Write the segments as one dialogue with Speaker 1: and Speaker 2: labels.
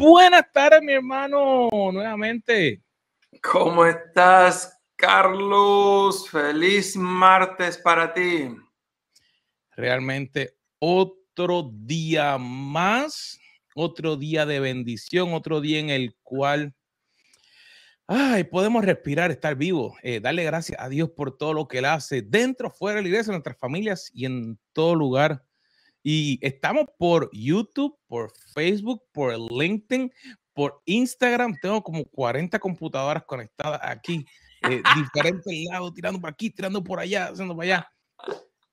Speaker 1: buenas tardes, mi hermano, nuevamente.
Speaker 2: ¿Cómo estás, Carlos? Feliz martes para ti.
Speaker 1: Realmente otro día más, otro día de bendición, otro día en el cual ay, podemos respirar, estar vivos, eh, darle gracias a Dios por todo lo que Él hace dentro, fuera de la iglesia, en nuestras familias y en todo lugar. Y estamos por YouTube, por Facebook, por LinkedIn, por Instagram. Tengo como 40 computadoras conectadas aquí, eh, diferentes lados, tirando por aquí, tirando por allá, haciendo para allá.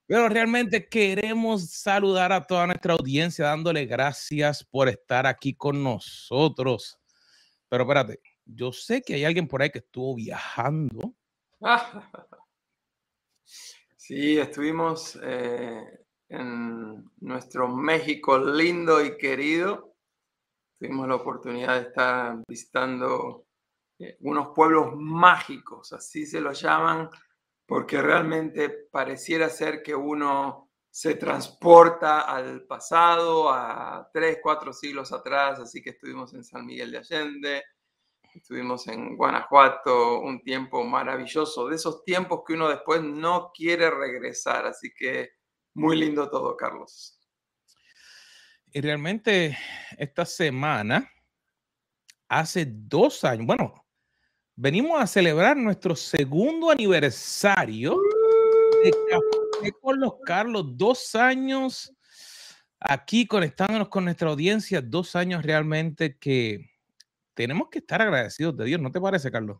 Speaker 1: Pero realmente queremos saludar a toda nuestra audiencia, dándole gracias por estar aquí con nosotros. Pero espérate, yo sé que hay alguien por ahí que estuvo viajando.
Speaker 2: Sí, estuvimos eh, en nuestro México lindo y querido. Tuvimos la oportunidad de estar visitando eh, unos pueblos mágicos, así se los llaman, porque realmente pareciera ser que uno se transporta al pasado, a tres, cuatro siglos atrás, así que estuvimos en San Miguel de Allende, Estuvimos en Guanajuato un tiempo maravilloso, de esos tiempos que uno después no quiere regresar. Así que muy lindo todo, Carlos.
Speaker 1: Y realmente esta semana, hace dos años, bueno, venimos a celebrar nuestro segundo aniversario de Café con los Carlos, dos años aquí conectándonos con nuestra audiencia, dos años realmente que tenemos que estar agradecidos de Dios, ¿no te parece, Carlos?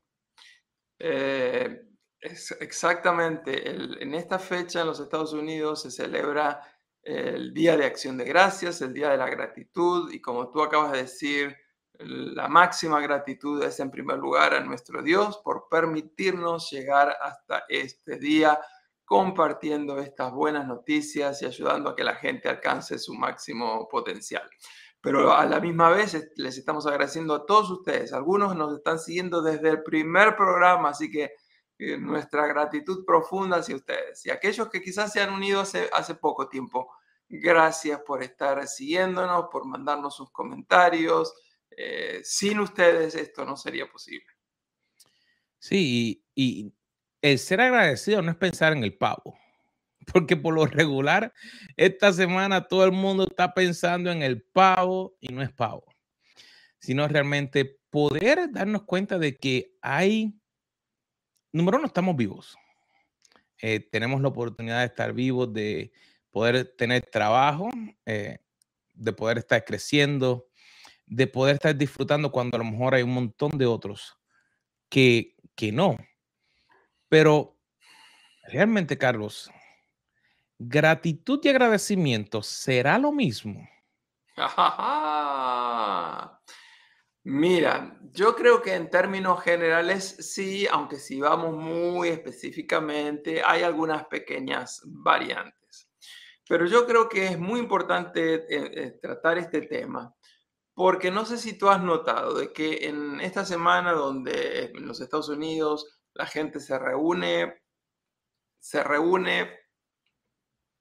Speaker 2: Eh, exactamente. en esta fecha en los Estados Unidos se celebra el Día de Acción de Gracias, el Día de la Gratitud, y como tú acabas de decir, la máxima gratitud es en primer lugar a nuestro Dios por permitirnos llegar hasta este día compartiendo estas buenas noticias y ayudando a que la gente alcance su máximo potencial pero a la misma vez les estamos agradeciendo a todos ustedes. Algunos nos están siguiendo desde el primer programa, así que nuestra gratitud profunda hacia ustedes. Y aquellos que quizás se han unido hace, poco tiempo, gracias por estar siguiéndonos, por mandarnos sus comentarios. Eh, sin ustedes esto no sería posible.
Speaker 1: Sí, y el ser agradecido no es pensar en el pavo porque por lo regular esta semana todo el mundo está pensando en el pavo y no es pavo, sino realmente poder darnos cuenta de que hay, número uno, estamos vivos. Eh, tenemos la oportunidad de estar vivos, de poder tener trabajo, eh, de poder estar creciendo, de poder estar disfrutando cuando a lo mejor hay un montón de otros que, que no. Pero realmente, Carlos, gratitud y agradecimiento será lo mismo.
Speaker 2: Mira, yo creo que en términos generales sí, aunque si vamos muy específicamente, hay algunas pequeñas variantes. Pero yo creo que es muy importante eh, eh, tratar este tema, porque no sé si tú has notado de que en esta semana donde en los Estados Unidos la gente se reúne, se reúne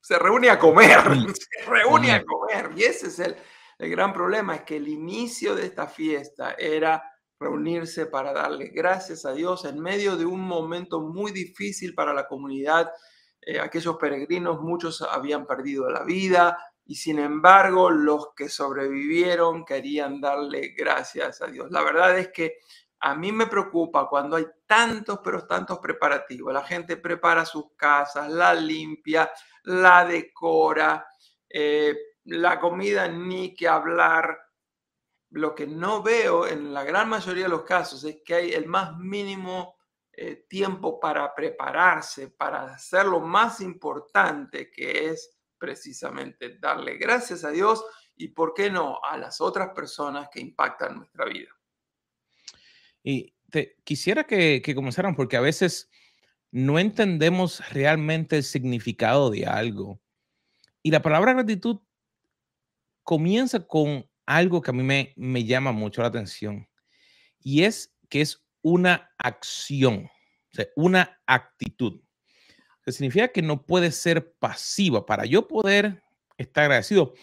Speaker 2: se reúne a comer, se reúne a comer. Y ese es el, el gran problema, es que el inicio de esta fiesta era reunirse para darle gracias a Dios en medio de un momento muy difícil para la comunidad. Eh, aquellos peregrinos, muchos habían perdido la vida y sin embargo los que sobrevivieron querían darle gracias a Dios. La verdad es que a mí me preocupa cuando hay tantos, pero tantos preparativos. La gente prepara sus casas, la limpia, la decora, eh, la comida ni que hablar. Lo que no veo en la gran mayoría de los casos es que hay el más mínimo eh, tiempo para prepararse, para hacer lo más importante que es precisamente darle gracias a Dios y, ¿por qué no?, a las otras personas que impactan nuestra vida.
Speaker 1: Y quisiera que, que comenzaran porque a veces no entendemos realmente el significado de algo. Y la palabra gratitud comienza con algo que a mí me, me llama mucho la atención y es que es una acción, una actitud. Que significa que no puede ser pasiva. Para yo poder estar agradecido,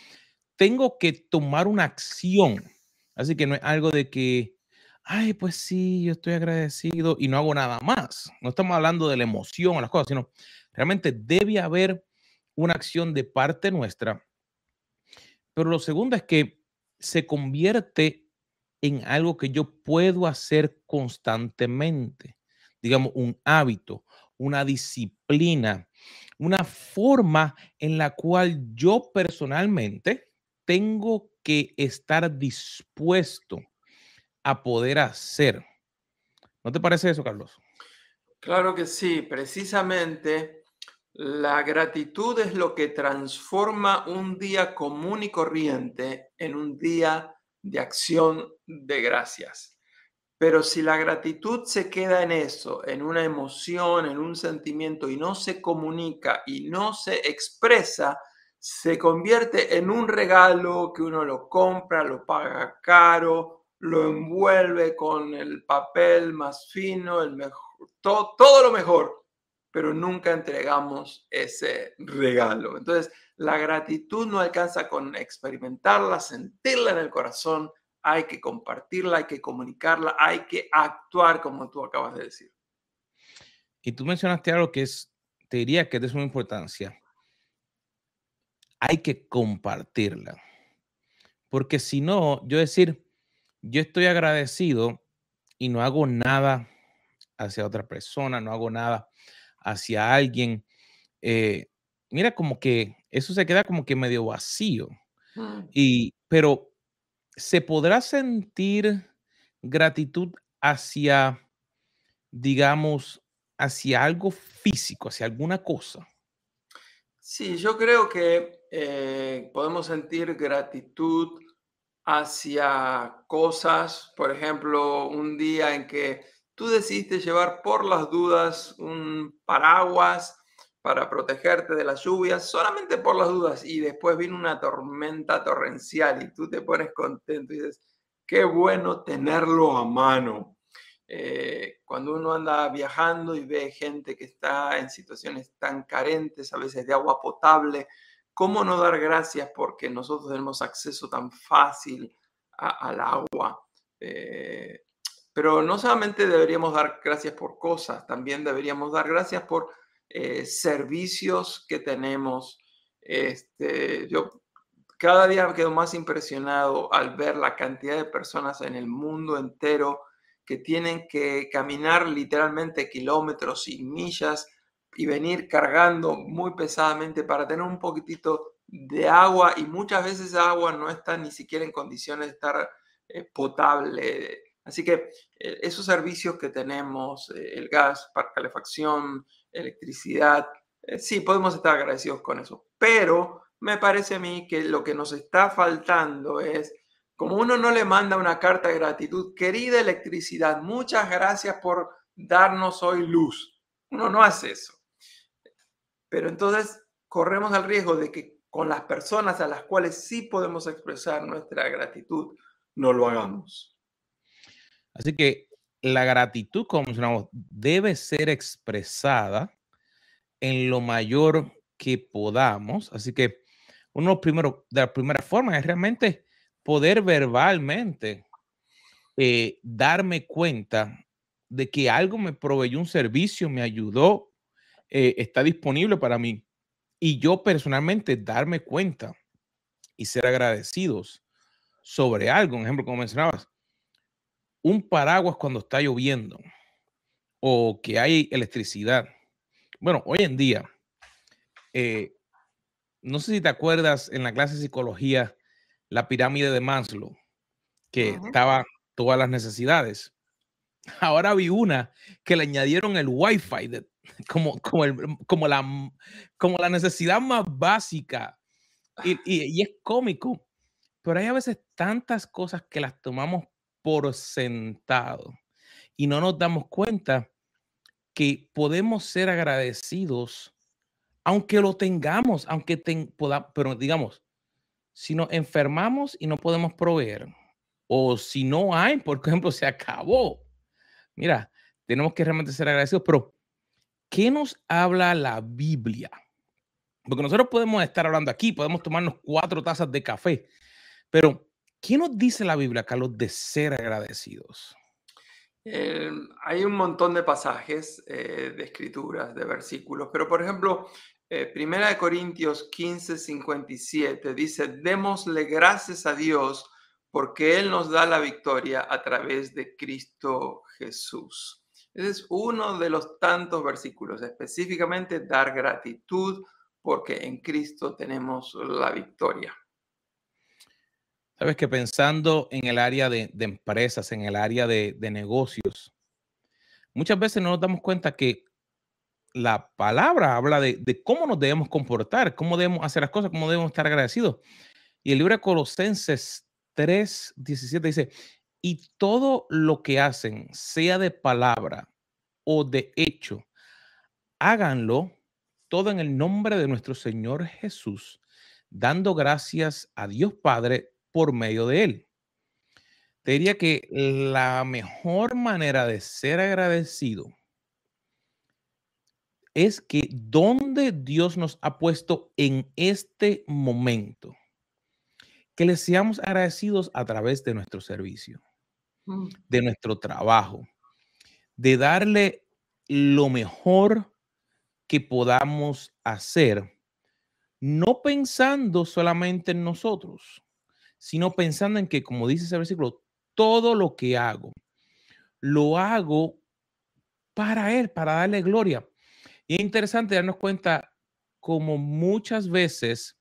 Speaker 1: tengo que tomar una acción Así que no es algo de que, ay, pues sí, yo estoy agradecido y no hago nada más. No estamos hablando de la emoción o las cosas, sino realmente debe haber una acción de parte nuestra. Pero lo segundo es que se convierte en algo que yo puedo hacer constantemente, digamos, un hábito, una disciplina, una forma en la cual yo personalmente tengo que estar dispuesto a poder hacer. ¿No te parece eso, Carlos?
Speaker 2: Claro que sí, precisamente la gratitud es lo que transforma un día común y corriente en un día de acción de gracias. Pero si la gratitud se queda en eso, en una emoción, en un sentimiento y no se comunica y no se expresa, se convierte en un regalo que uno lo compra, lo paga caro, lo envuelve con el papel más fino, el mejor, todo, todo lo mejor, pero nunca entregamos ese regalo. Entonces, la gratitud no alcanza con experimentarla, sentirla en el corazón, hay que compartirla, hay que comunicarla, hay que actuar como tú acabas de decir.
Speaker 1: Y tú mencionaste algo que es, te diría que es de suma importancia. Hay que compartirla. Porque si no, yo decir, yo estoy agradecido y no hago nada hacia otra persona, no hago nada hacia alguien. Eh, mira, como que eso se queda como que medio vacío. Mm. Y, pero se podrá sentir gratitud hacia, digamos, hacia algo físico, hacia alguna cosa.
Speaker 2: Sí, yo creo que eh, podemos sentir gratitud hacia cosas, por ejemplo, un día en que tú decidiste llevar por las dudas un paraguas para protegerte de las lluvias, solamente por las dudas, y después viene una tormenta torrencial y tú te pones contento y dices, qué bueno tenerlo a mano. Eh, cuando uno anda viajando y ve gente que está en situaciones tan carentes, a veces de agua potable, ¿cómo no dar gracias porque nosotros tenemos acceso tan fácil al agua? Eh, pero no solamente deberíamos dar gracias por cosas, también deberíamos dar gracias por eh, servicios que tenemos. Este, yo cada día me quedo más impresionado al ver la cantidad de personas en el mundo entero que tienen que caminar literalmente kilómetros y millas y venir cargando muy pesadamente para tener un poquitito de agua y muchas veces agua no está ni siquiera en condiciones de estar eh, potable. Así que eh, esos servicios que tenemos, el gas para calefacción, electricidad. Eh, sí, podemos estar agradecidos con eso, pero me parece a mí que lo que nos está faltando es, como uno no le manda una carta de gratitud, querida electricidad, muchas gracias por darnos hoy luz. Uno no hace eso. Pero entonces corremos el riesgo de que con las personas a las cuales sí podemos expresar nuestra gratitud, no lo hagamos.
Speaker 1: Así que la gratitud, como mencionamos, debe ser expresada en lo mayor que podamos. Así que uno primero, de la primera forma es realmente poder verbalmente eh, darme cuenta de que algo me proveyó un servicio, me ayudó, eh, está disponible para mí. Y yo personalmente darme cuenta y ser agradecidos sobre algo. Un ejemplo, como mencionabas, un paraguas cuando está lloviendo o que hay electricidad. Bueno, hoy en día, eh, no sé si te acuerdas en la clase de psicología, la pirámide de Maslow, que estaba todas las necesidades. Ahora vi una que le añadieron el Wi-Fi como, como, como, la, como la necesidad más básica. Y, y es cómico, pero hay a veces tantas cosas que las tomamos por sentado y no nos damos cuenta que podemos ser agradecidos aunque lo tengamos, aunque podamos, pero digamos, si nos enfermamos y no podemos proveer, o si no hay, por ejemplo, se acabó. Mira, tenemos que realmente ser agradecidos, pero ¿qué nos habla la Biblia? Porque nosotros podemos estar hablando aquí, podemos tomarnos cuatro tazas de café, pero ¿Qué nos dice la Biblia, Carlos, de ser agradecidos?
Speaker 2: Eh, hay un montón de pasajes eh, de escrituras, de versículos, pero por ejemplo, eh, Primera de Corintios 15, 57 dice, démosle gracias a Dios porque Él nos da la victoria a través de Cristo Jesús. Ese es uno de los tantos versículos, específicamente dar gratitud porque en Cristo tenemos la victoria.
Speaker 1: Sabes que pensando en el área de, empresas, en el área de, negocios, muchas veces no nos damos cuenta que la palabra habla de, cómo nos debemos comportar, cómo debemos hacer las cosas, cómo debemos estar agradecidos. Y el libro de Colosenses 3, 17 dice, y todo lo que hacen, sea de palabra o de hecho, háganlo todo en el nombre de nuestro Señor Jesús, dando gracias a Dios Padre por medio de Él. Te diría que la mejor manera de ser agradecido es que donde Dios nos ha puesto en este momento, que le seamos agradecidos a través de nuestro servicio, mm. de nuestro trabajo, de darle lo mejor que podamos hacer, no pensando solamente en nosotros, sino pensando en que, como dice ese versículo, todo lo que hago, lo hago para Él, para darle gloria. Y es interesante darnos cuenta como muchas veces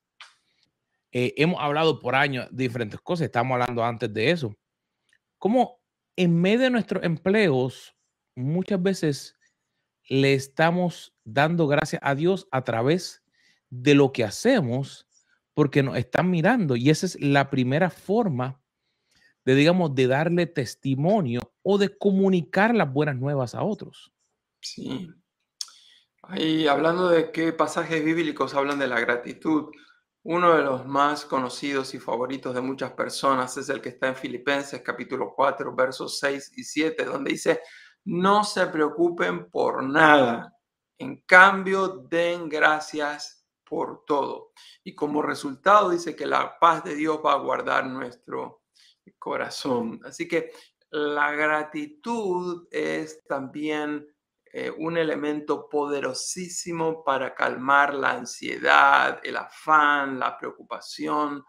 Speaker 1: eh, hemos hablado por años de diferentes cosas, estamos hablando antes de eso, como en medio de nuestros empleos, muchas veces le estamos dando gracias a Dios a través de lo que hacemos porque nos están mirando y esa es la primera forma de, digamos, de darle testimonio o de comunicar las buenas nuevas a otros.
Speaker 2: Sí. Ahí, hablando de qué pasajes bíblicos hablan de la gratitud, uno de los más conocidos y favoritos de muchas personas es el que está en Filipenses capítulo 4, versos 6 y 7, donde dice, no se preocupen por nada, en cambio den gracias por todo. Y como resultado dice que la paz de Dios va a guardar nuestro corazón. Así que la gratitud es también eh, un elemento poderosísimo para calmar la ansiedad, el afán, la preocupación.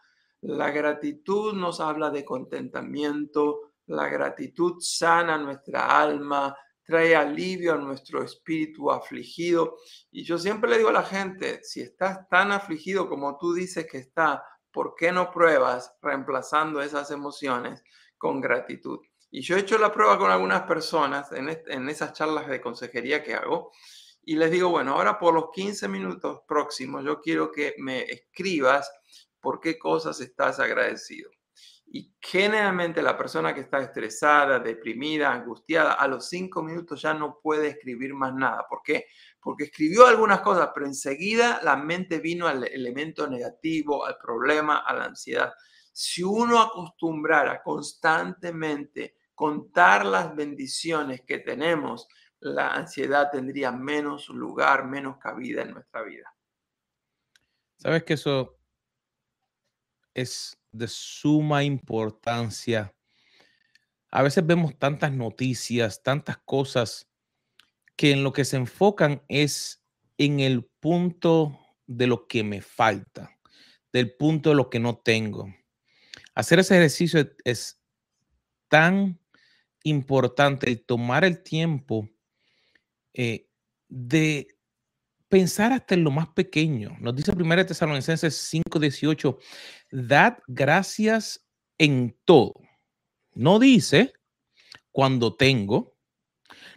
Speaker 2: La gratitud nos habla de contentamiento, la gratitud sana nuestra alma, trae alivio a nuestro espíritu afligido. Y yo siempre le digo a la gente, si estás tan afligido como tú dices que está, ¿por qué no pruebas reemplazando esas emociones con gratitud? Y yo he hecho la prueba con algunas personas en, en esas charlas de consejería que hago. Y les digo, bueno, ahora por los 15 minutos próximos, yo quiero que me escribas por qué cosas estás agradecido. Y generalmente la persona que está estresada, deprimida, angustiada, a los cinco minutos ya no puede escribir más nada. ¿Por qué? Porque escribió algunas cosas, pero enseguida la mente vino al elemento negativo, al problema, a la ansiedad. Si uno acostumbrara constantemente contar las bendiciones que tenemos, la ansiedad tendría menos lugar, menos cabida en nuestra vida.
Speaker 1: Sabes que eso es de suma importancia. A veces vemos tantas noticias, tantas cosas que en lo que se enfocan es en el punto de lo que me falta, del punto de lo que no tengo. Hacer ese ejercicio es, tan importante el tomar el tiempo eh, de pensar hasta en lo más pequeño. Nos dice 1 Tesalonicenses 5:18, dad gracias en todo. No dice cuando tengo,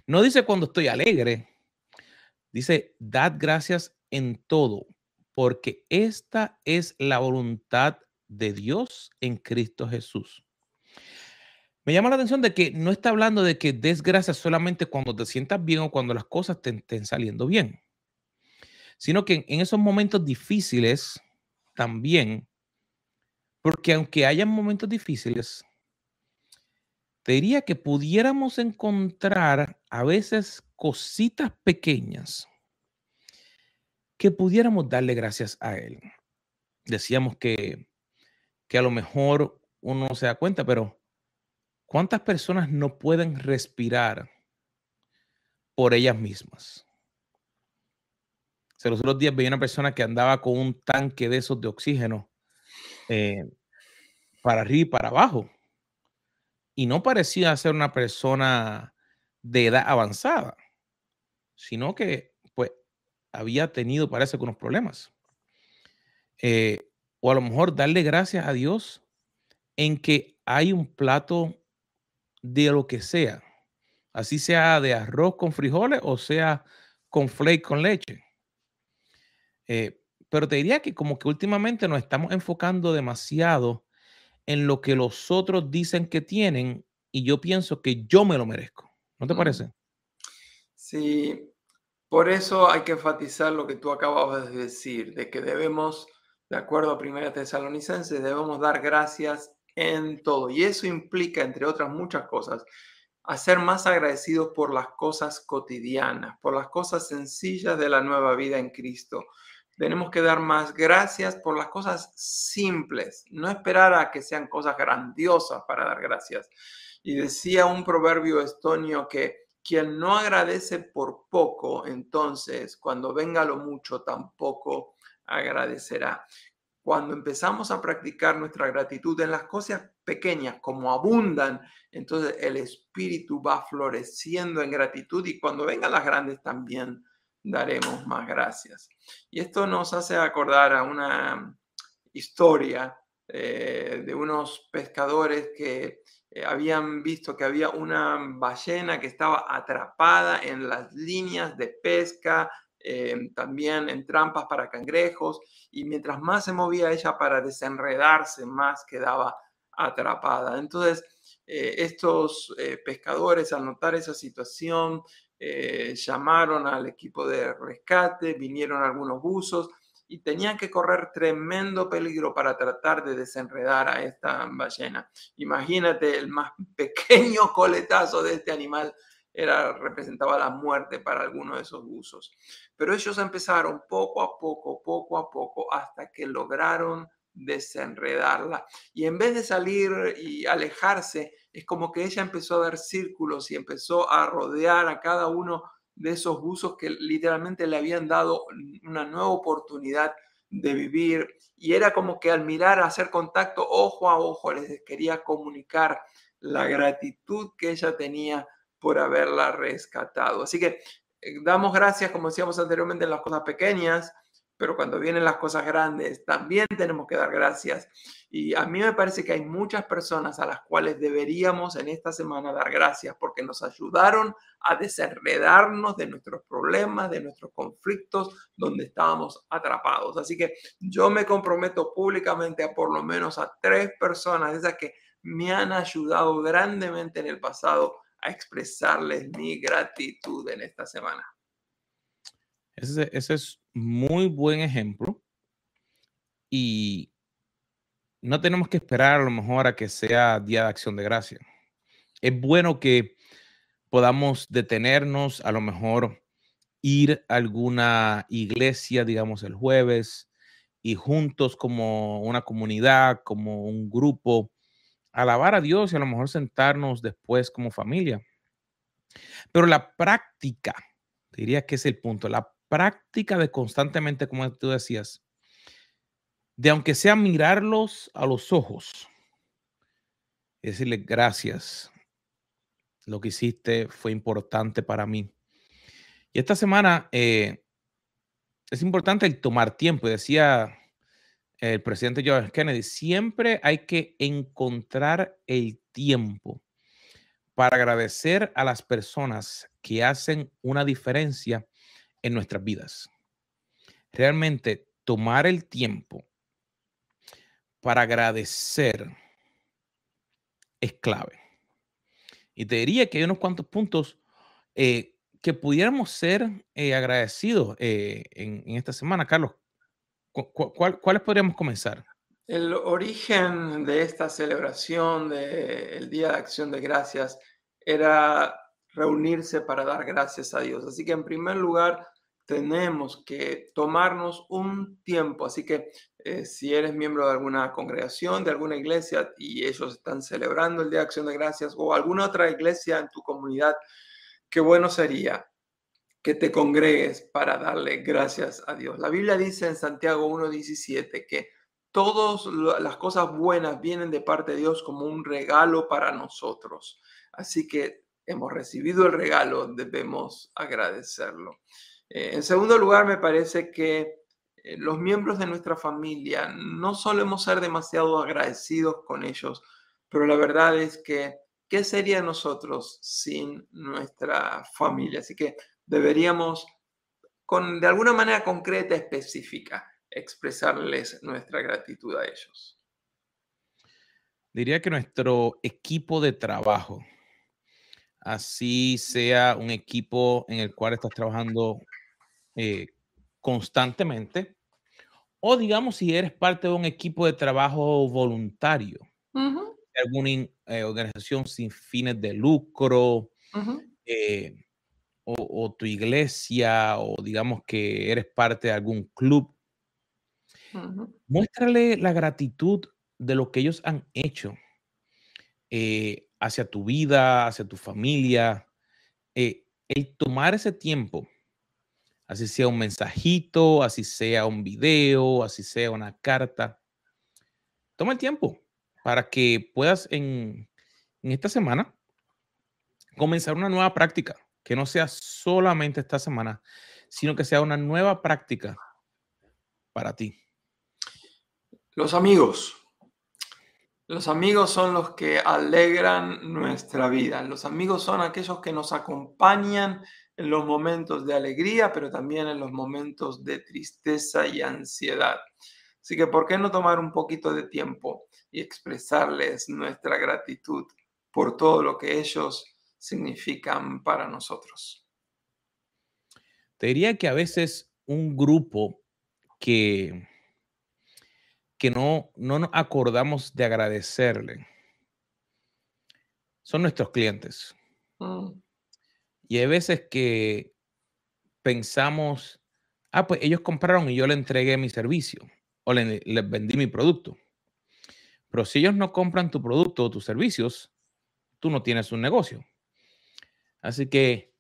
Speaker 1: no dice cuando estoy alegre, dice dad gracias en todo, porque esta es la voluntad de Dios en Cristo Jesús. Me llama la atención de que no está hablando de que des gracias solamente cuando te sientas bien o cuando las cosas te estén saliendo bien sino que en esos momentos difíciles también, porque aunque hayan momentos difíciles, te diría que pudiéramos encontrar a veces cositas pequeñas que pudiéramos darle gracias a Él. Decíamos que, que a lo mejor uno se da cuenta, pero ¿cuántas personas no pueden respirar por ellas mismas? O los otros días veía una persona que andaba con un tanque de esos de oxígeno eh, para arriba y para abajo. Y no parecía ser una persona de edad avanzada, sino que pues había tenido, parece, algunos problemas. Eh, o a lo mejor darle gracias a Dios en que hay un plato de lo que sea, así sea de arroz con frijoles o sea con flake con leche. Eh, pero te diría que como que últimamente nos estamos enfocando demasiado en lo que los otros dicen que tienen y yo pienso que yo me lo merezco. ¿No te parece?
Speaker 2: Sí, por eso hay que enfatizar lo que tú acababas de decir, de que debemos, de acuerdo a Primera Tesalonicenses, debemos dar gracias en todo. Y eso implica, entre otras muchas cosas, a ser más agradecidos por las cosas cotidianas, por las cosas sencillas de la nueva vida en Cristo. Tenemos que dar más gracias por las cosas simples, no esperar a que sean cosas grandiosas para dar gracias. Y decía un proverbio estonio que quien no agradece por poco, entonces cuando venga lo mucho tampoco agradecerá. Cuando empezamos a practicar nuestra gratitud en las cosas pequeñas, como abundan, entonces el espíritu va floreciendo en gratitud y cuando vengan las grandes también daremos más gracias. Y esto nos hace acordar a una historia eh, de unos pescadores que eh, habían visto que había una ballena que estaba atrapada en las líneas de pesca, eh, también en trampas para cangrejos, y mientras más se movía ella para desenredarse, más quedaba atrapada. Entonces, estos pescadores al notar esa situación eh, llamaron al equipo de rescate, vinieron algunos buzos y tenían que correr tremendo peligro para tratar de desenredar a esta ballena. Imagínate, el más pequeño coletazo de este animal era, representaba la muerte para alguno de esos buzos. Pero ellos empezaron poco a poco, poco a poco, hasta que lograron desenredarla. Y en vez de salir y alejarse, es como que ella empezó a dar círculos y empezó a rodear a cada uno de esos buzos que literalmente le habían dado una nueva oportunidad de vivir. Y era como que al mirar, hacer contacto ojo a ojo, les quería comunicar la gratitud que ella tenía por haberla rescatado. Así que eh, damos gracias, como decíamos anteriormente, en las cosas pequeñas, pero cuando vienen las cosas grandes también tenemos que dar gracias. Y a mí me parece que hay muchas personas a las cuales deberíamos en esta semana dar gracias porque nos ayudaron a desenredarnos de nuestros problemas, de nuestros conflictos donde estábamos atrapados. Así que yo me comprometo públicamente a por lo menos a tres personas, esas que me han ayudado grandemente en el pasado a expresarles mi gratitud en esta semana.
Speaker 1: Ese, ese es muy buen ejemplo y no tenemos que esperar a lo mejor a que sea Día de Acción de Gracia. Es bueno que podamos detenernos, a lo mejor ir a alguna iglesia, digamos, el jueves y juntos como una comunidad, como un grupo, alabar a Dios y a lo mejor sentarnos después como familia. Pero la práctica, diría que es el punto, la práctica de constantemente, como tú decías, de aunque sea mirarlos a los ojos decirle gracias, lo que hiciste fue importante para mí. Y esta semana eh, es importante el tomar tiempo. Decía el presidente George Kennedy, siempre hay que encontrar el tiempo para agradecer a las personas que hacen una diferencia en nuestras vidas. Realmente tomar el tiempo para agradecer es clave. Y te diría que hay unos cuantos puntos eh, que pudiéramos ser eh, agradecidos eh, en, esta semana. Carlos, ¿cuáles podríamos comenzar?
Speaker 2: El origen de esta celebración del Día de Acción de Gracias era reunirse para dar gracias a Dios. Así que en primer lugar, tenemos que tomarnos un tiempo. Así que eh, si eres miembro de alguna congregación, de alguna iglesia y ellos están celebrando el Día de Acción de Gracias o alguna otra iglesia en tu comunidad, qué bueno sería que te congregues para darle gracias a Dios. La Biblia dice en Santiago 1.17 que todas las cosas buenas vienen de parte de Dios como un regalo para nosotros. Así que hemos recibido el regalo, debemos agradecerlo. Eh, en segundo lugar, me parece que eh, los miembros de nuestra familia no solemos ser demasiado agradecidos con ellos, pero la verdad es que, ¿qué sería nosotros sin nuestra familia? Así que deberíamos, con, de alguna manera concreta, específica, expresarles nuestra gratitud a ellos.
Speaker 1: Diría que nuestro equipo de trabajo, así sea un equipo en el cual estás trabajando eh, constantemente, o digamos si eres parte de un equipo de trabajo voluntario, alguna eh, organización sin fines de lucro, eh, o, tu iglesia, o digamos que eres parte de algún club, muéstrale la gratitud de lo que ellos han hecho eh, hacia tu vida, hacia tu familia. el tomar ese tiempo así sea un mensajito, así sea un video, así sea una carta. Toma el tiempo para que puedas en, esta semana comenzar una nueva práctica, que no sea solamente esta semana, sino que sea una nueva práctica para ti.
Speaker 2: Los amigos. Los amigos son los que alegran nuestra vida. Los amigos son aquellos que nos acompañan en los momentos de alegría, pero también en los momentos de tristeza y ansiedad. Así que, ¿por qué no tomar un poquito de tiempo y expresarles nuestra gratitud por todo lo que ellos significan para nosotros?
Speaker 1: Te diría que a veces un grupo que, que no, no nos acordamos de agradecerle son nuestros clientes. Mm. Y hay veces que pensamos, ah, pues ellos compraron y yo le entregué mi servicio o les vendí mi producto. Pero si ellos no compran tu producto o tus servicios, tú no tienes un negocio. Así que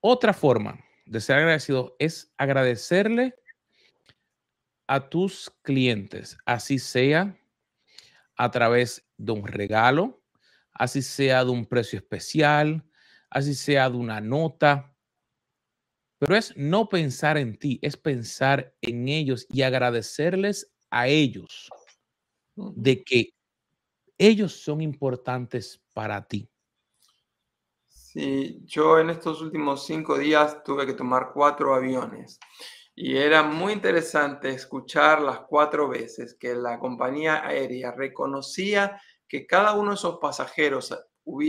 Speaker 1: otra forma de ser agradecido es agradecerle a tus clientes, así sea a través de un regalo, así sea de un precio especial, así sea de una nota, pero es no pensar en ti, es pensar en ellos y agradecerles a ellos de que ellos son importantes para ti.
Speaker 2: Sí, yo en estos últimos cinco días tuve que tomar cuatro aviones y era muy interesante escuchar las cuatro veces que la compañía aérea reconocía que cada uno de esos pasajeros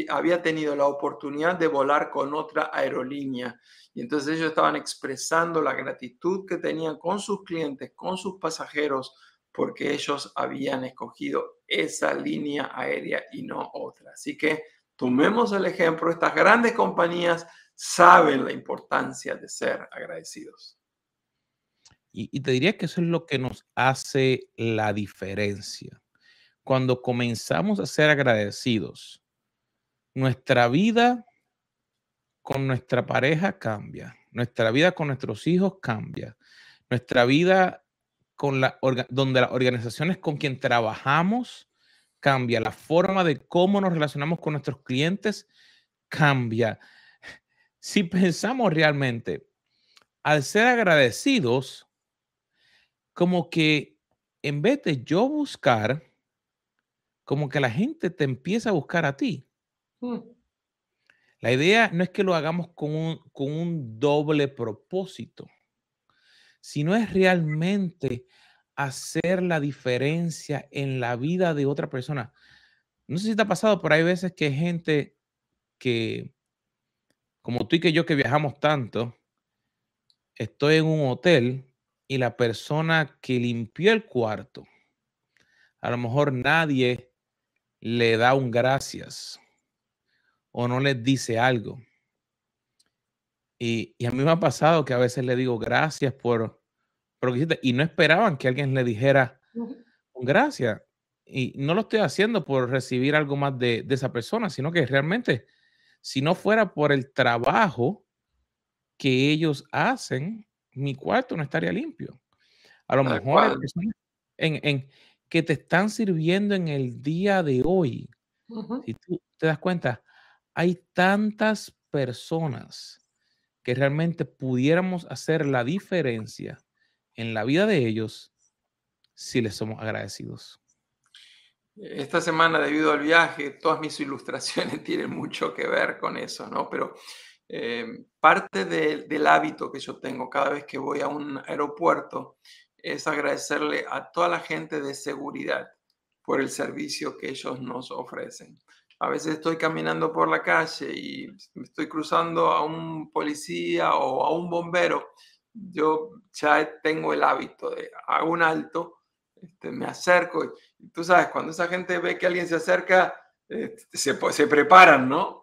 Speaker 2: había tenido la oportunidad de volar con otra aerolínea. Y entonces ellos estaban expresando la gratitud que tenían con sus clientes, con sus pasajeros, porque ellos habían escogido esa línea aérea y no otra. Así que tomemos el ejemplo, estas grandes compañías saben la importancia de ser agradecidos.
Speaker 1: Y, te diría que eso es lo que nos hace la diferencia. Cuando comenzamos a ser agradecidos, nuestra vida con nuestra pareja cambia, nuestra vida con nuestros hijos cambia, nuestra vida con la donde las organizaciones con quien trabajamos cambia, la forma de cómo nos relacionamos con nuestros clientes cambia. Si pensamos realmente, al ser agradecidos, como que en vez de yo buscar, como que la gente te empieza a buscar a ti. Mm. La idea no es que lo hagamos con un, con un doble propósito, sino es realmente hacer la diferencia en la vida de otra persona. No sé si te ha pasado, pero hay veces que hay gente que, como tú y que yo que viajamos tanto, estoy en un hotel y la persona que limpió el cuarto, a lo mejor nadie le da un gracias o no les dice algo. Y, a mí me ha pasado que a veces le digo gracias por, por lo que hiciste y no esperaban que alguien le dijera con gracia. Y no lo estoy haciendo por recibir algo más de, de esa persona, sino que realmente, si no fuera por el trabajo que ellos hacen, mi cuarto no estaría limpio. A lo mejor en, en, que te están sirviendo en el día de hoy. Si tú te das cuenta, hay tantas personas que realmente pudiéramos hacer la diferencia en la vida de ellos si les somos agradecidos.
Speaker 2: Esta semana, debido al viaje, todas mis ilustraciones tienen mucho que ver con eso, ¿no? Pero eh, parte del hábito que yo tengo cada vez que voy a un aeropuerto es agradecerle a toda la gente de seguridad por el servicio que ellos nos ofrecen. A veces estoy caminando por la calle y estoy cruzando a un policía o a un bombero. Yo ya tengo el hábito de a un alto, este, me acerco y, tú sabes, cuando esa gente ve que alguien se acerca, se, se preparan, ¿no?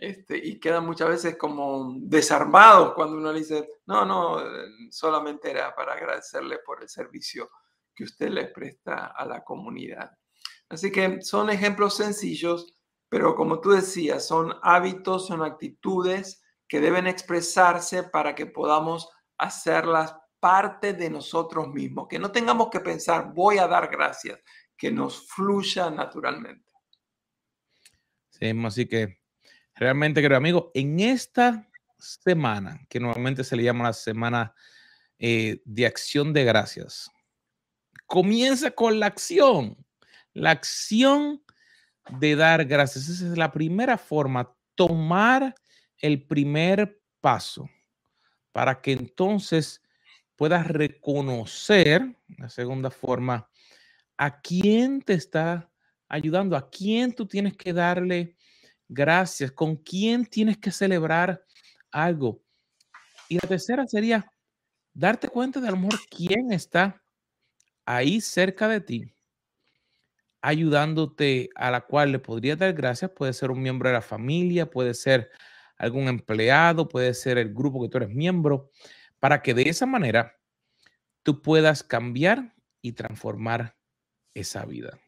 Speaker 2: Este, y quedan muchas veces como desarmados cuando uno le dice, no, no, solamente era para agradecerle por el servicio que usted le presta a la comunidad. Así que son ejemplos sencillos, pero como tú decías, son hábitos, son actitudes que deben expresarse para que podamos hacerlas parte de nosotros mismos, que no tengamos que pensar, voy a dar gracias, que nos fluya naturalmente.
Speaker 1: Sí, así que Realmente, querido amigo, en esta semana, que normalmente se le llama la semana eh, de acción de gracias, comienza con la acción, la acción de dar gracias. Esa es la primera forma, tomar el primer paso para que entonces puedas reconocer, la segunda forma, a quién te está ayudando, a quién tú tienes que darle gracias, con quién tienes que celebrar algo. Y la tercera sería darte cuenta de a lo mejor quién está ahí cerca de ti, ayudándote a la cual le podrías dar gracias. Puede ser un miembro de la familia, puede ser algún empleado, puede ser el grupo que tú eres miembro, para que de esa manera tú puedas cambiar y transformar esa vida.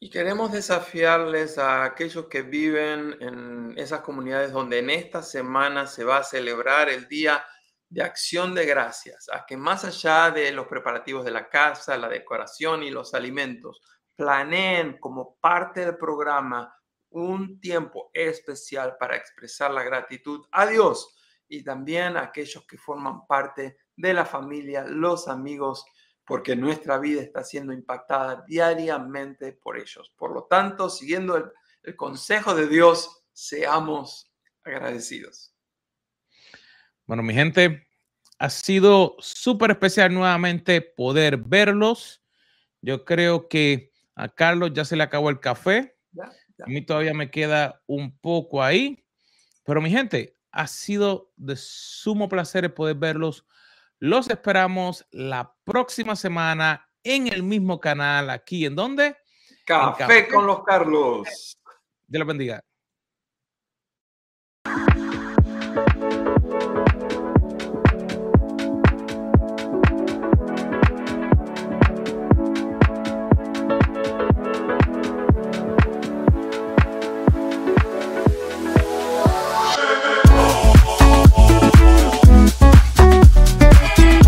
Speaker 2: Y queremos desafiarles a aquellos que viven en esas comunidades donde en esta semana se va a celebrar el Día de Acción de Gracias, a que más allá de los preparativos de la casa, la decoración y los alimentos, planeen como parte del programa un tiempo especial para expresar la gratitud a Dios y también a aquellos que forman parte de la familia, los amigos porque nuestra vida está siendo impactada diariamente por ellos. Por lo tanto, siguiendo el, consejo de Dios, seamos agradecidos.
Speaker 1: Bueno, mi gente, ha sido súper especial nuevamente poder verlos. Yo creo que a Carlos ya se le acabó el café. A mí todavía me queda un poco ahí. Pero mi gente, ha sido de sumo placer poder verlos los esperamos la próxima semana en el mismo canal, aquí en donde?
Speaker 2: Café, con los Carlos.
Speaker 1: Dios los bendiga.